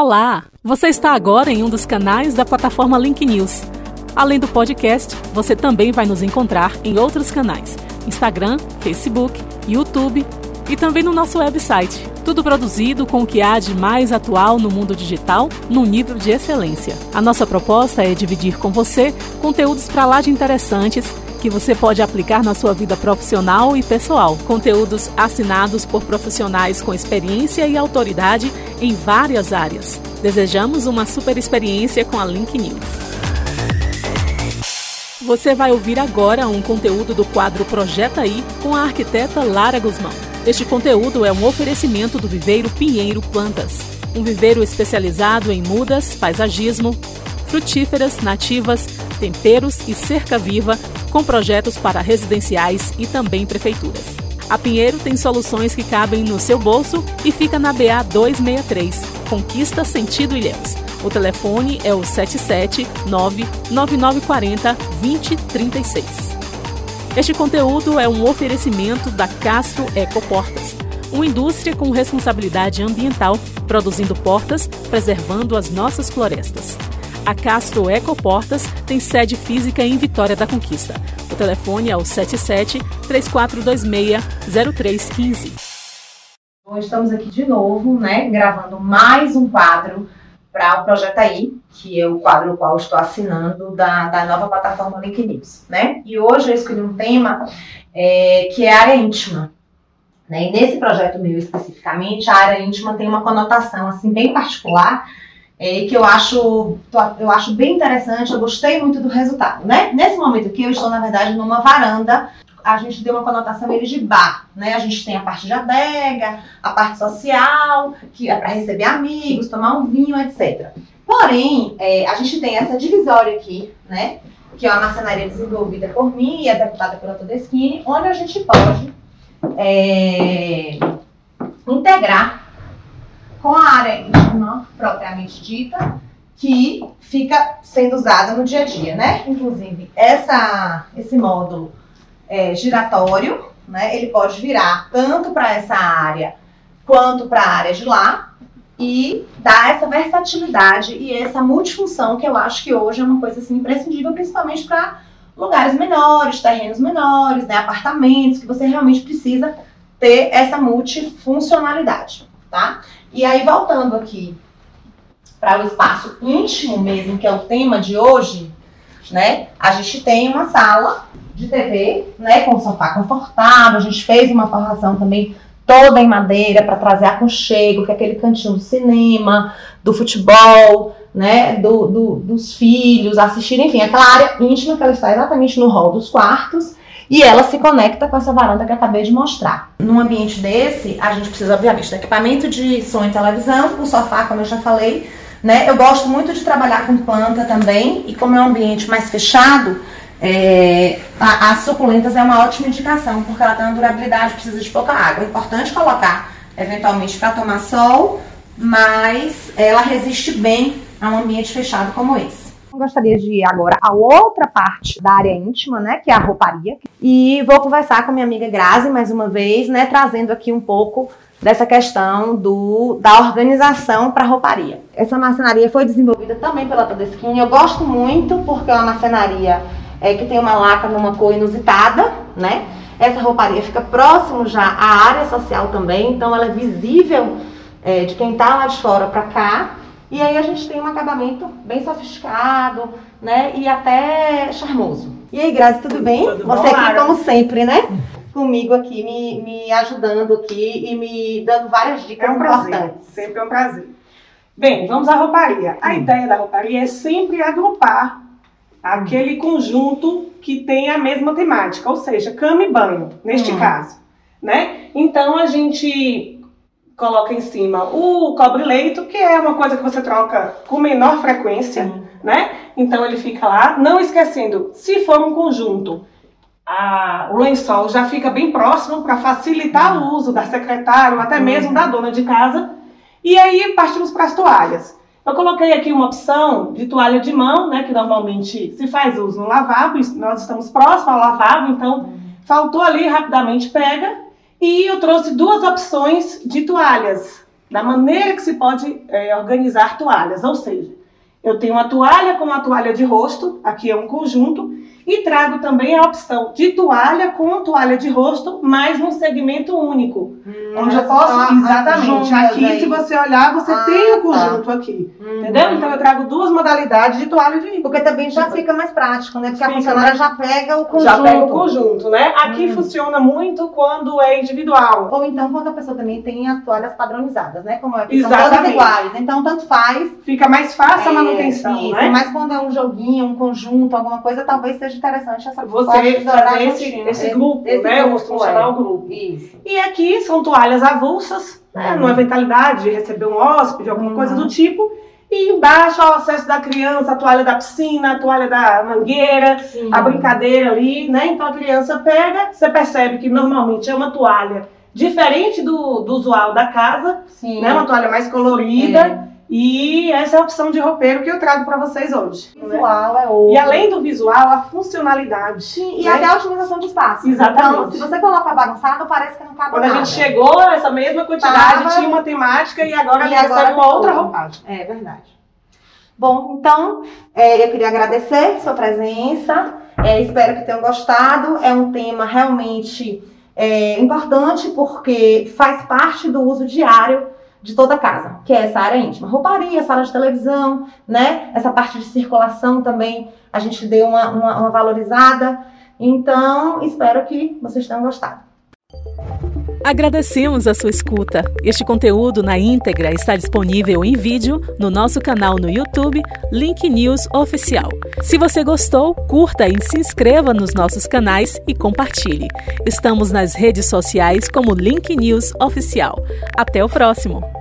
Olá! Você está agora em um dos canais da plataforma Link News. Além do podcast, você também vai nos encontrar em outros canais: Instagram, Facebook, YouTube e também no nosso website. Tudo produzido com o que há de mais atual no mundo digital, num nível de excelência. A nossa proposta é dividir com você conteúdos para lá de interessantes que você pode aplicar na sua vida profissional e pessoal. Conteúdos assinados por profissionais com experiência e autoridade em várias áreas. Desejamos uma super experiência com a Link News. Você vai ouvir agora um conteúdo do quadro Projeta I com a arquiteta Lara Guzmão. Este conteúdo é um oferecimento do Viveiro Pinheiro Plantas, um viveiro especializado em mudas, paisagismo, frutíferas, nativas, temperos e cerca viva, com projetos para residenciais e também prefeituras. A Pinheiro tem soluções que cabem no seu bolso e fica na BA 263, Conquista Sentido Ilhéus. O telefone é o 779 9940 2036. Este conteúdo é um oferecimento da Castro Ecoportas, uma indústria com responsabilidade ambiental, produzindo portas, preservando as nossas florestas. A Castro Ecoportas tem sede física em Vitória da Conquista. O telefone é o 77 3426 0315. Bom, estamos aqui de novo, né, gravando mais um quadro para o Projeto AI, que é o quadro qual estou assinando da, da nova plataforma Link News, né? E hoje eu escolhi um tema é, que é área íntima. Né? E nesse projeto meu especificamente, a área íntima tem uma conotação assim bem particular é, que eu acho, eu acho bem interessante, eu gostei muito do resultado, né? Nesse momento aqui, eu estou, na verdade, numa varanda, a gente deu uma conotação ele de bar, né? A gente tem a parte de adega, a parte social, que é para receber amigos, tomar um vinho, etc. Porém, é, a gente tem essa divisória aqui, né? Que é uma marcenaria desenvolvida por mim e executada pela Todeskine, onde a gente pode é, integrar com a área íntima propriamente dita, que fica sendo usada no dia a dia, né? Inclusive, essa, esse módulo é, giratório, né? Ele pode virar tanto para essa área quanto para a área de lá e dar essa versatilidade e essa multifunção que eu acho que hoje é uma coisa assim imprescindível, principalmente para lugares menores, terrenos menores, né? Apartamentos que você realmente precisa ter essa multifuncionalidade, tá? E aí, voltando aqui para o espaço íntimo mesmo, que é o tema de hoje, né? A gente tem uma sala de TV, né, com sofá confortável. A gente fez uma forração também toda em madeira para trazer aconchego, que é aquele cantinho do cinema, do futebol, né, do, do, dos filhos, assistir, enfim, aquela área íntima que ela está exatamente no hall dos quartos e ela se conecta com essa varanda que eu acabei de mostrar. Num ambiente desse, a gente precisa, obviamente, do equipamento de som e televisão, o sofá, como eu já falei. Né? Eu gosto muito de trabalhar com planta também, e como é um ambiente mais fechado, é, a, as suculentas é uma ótima indicação, porque ela tem uma durabilidade, precisa de pouca água. É importante colocar, eventualmente, para tomar sol, mas ela resiste bem a um ambiente fechado como esse gostaria de ir agora a outra parte da área íntima, né, que é a rouparia. E vou conversar com minha amiga Grazi mais uma vez, né, trazendo aqui um pouco dessa questão do, da organização para rouparia. Essa marcenaria foi desenvolvida também pela Todeskine. Eu gosto muito porque é uma marcenaria é, que tem uma laca numa cor inusitada, né? Essa rouparia fica próximo já à área social também, então ela é visível é, de quem está lá de fora para cá. E aí a gente tem um acabamento bem sofisticado, né? E até charmoso. E aí, Grazi, tudo bem? Tudo Você bom, aqui, Lara? como sempre, né? Comigo aqui, me, me ajudando aqui e me dando várias dicas É um prazer, importantes. sempre é um prazer. Bem, vamos à rouparia. A ideia da rouparia é sempre agrupar aquele conjunto que tem a mesma temática, ou seja, cama e banho, neste Hum. caso, né? Então a gente coloca em cima o cobre-leito, que é uma coisa que você troca com menor frequência, né? Então ele fica lá, não esquecendo, se for um conjunto, a- o lençol já fica bem próximo para facilitar o uso da secretária ou até mesmo da dona de casa. E aí partimos para as toalhas. Eu coloquei aqui uma opção de toalha de mão, né, que normalmente se faz uso no lavabo, nós estamos próximo ao lavabo, então faltou ali rapidamente pega. E eu trouxe duas opções de toalhas da maneira que se pode é, organizar toalhas, ou seja, eu tenho uma toalha com uma toalha de rosto, aqui é um conjunto, e trago também a opção de toalha com toalha de rosto, mas num segmento único. Hum, onde eu posso. Exatamente. Aqui, aí. se você olhar, você ah, tem o tá. conjunto tá. aqui. Hum, entendeu? Então eu trago duas modalidades de toalha de. Porque também já fica mais prático, né? Porque fica a funcionária mais... já pega o conjunto. Já pega o conjunto, né? Aqui hum. funciona muito quando é individual. Ou então quando a pessoa também tem as toalhas padronizadas, né? Como é que são todas iguais. Então tanto faz. Fica mais fácil é, a manutenção. Isso, né? mas quando é um joguinho, um conjunto, alguma coisa, talvez seja interessante essa Você fazer esse, esse, grupo, esse, né? Grupo, funcionar é. o grupo. Isso. E aqui são toalhas avulsas, né? Uhum. Não eventualidade de receber um hóspede, alguma uhum. coisa do tipo. E embaixo o acesso da criança, a toalha da piscina, a toalha da mangueira, Sim. a brincadeira ali, né? Então a criança pega, você percebe que normalmente é uma toalha diferente do, do usual da casa, Sim. né? Uma toalha mais colorida. É. E essa é a opção de roupeiro que eu trago para vocês hoje. Visual é outro. E além do visual, a funcionalidade. Sim, e né? até a otimização de espaço. Exatamente. Então, se você coloca bagunçado, parece que não cabe Quando nada. a gente chegou, essa mesma quantidade Tava... tinha uma temática e agora e agora uma outra roupagem. É verdade. Bom, então, é, eu queria agradecer sua presença. É, espero que tenham gostado. É um tema realmente é, importante porque faz parte do uso diário de toda a casa, que é essa área íntima. Rouparia, sala de televisão, né? Essa parte de circulação também a gente deu uma, uma, uma valorizada. Então, espero que vocês tenham gostado. Agradecemos a sua escuta. Este conteúdo na íntegra está disponível em vídeo no nosso canal no YouTube, Link News Oficial. Se você gostou, curta e se inscreva nos nossos canais e compartilhe. Estamos nas redes sociais como Link News Oficial. Até o próximo!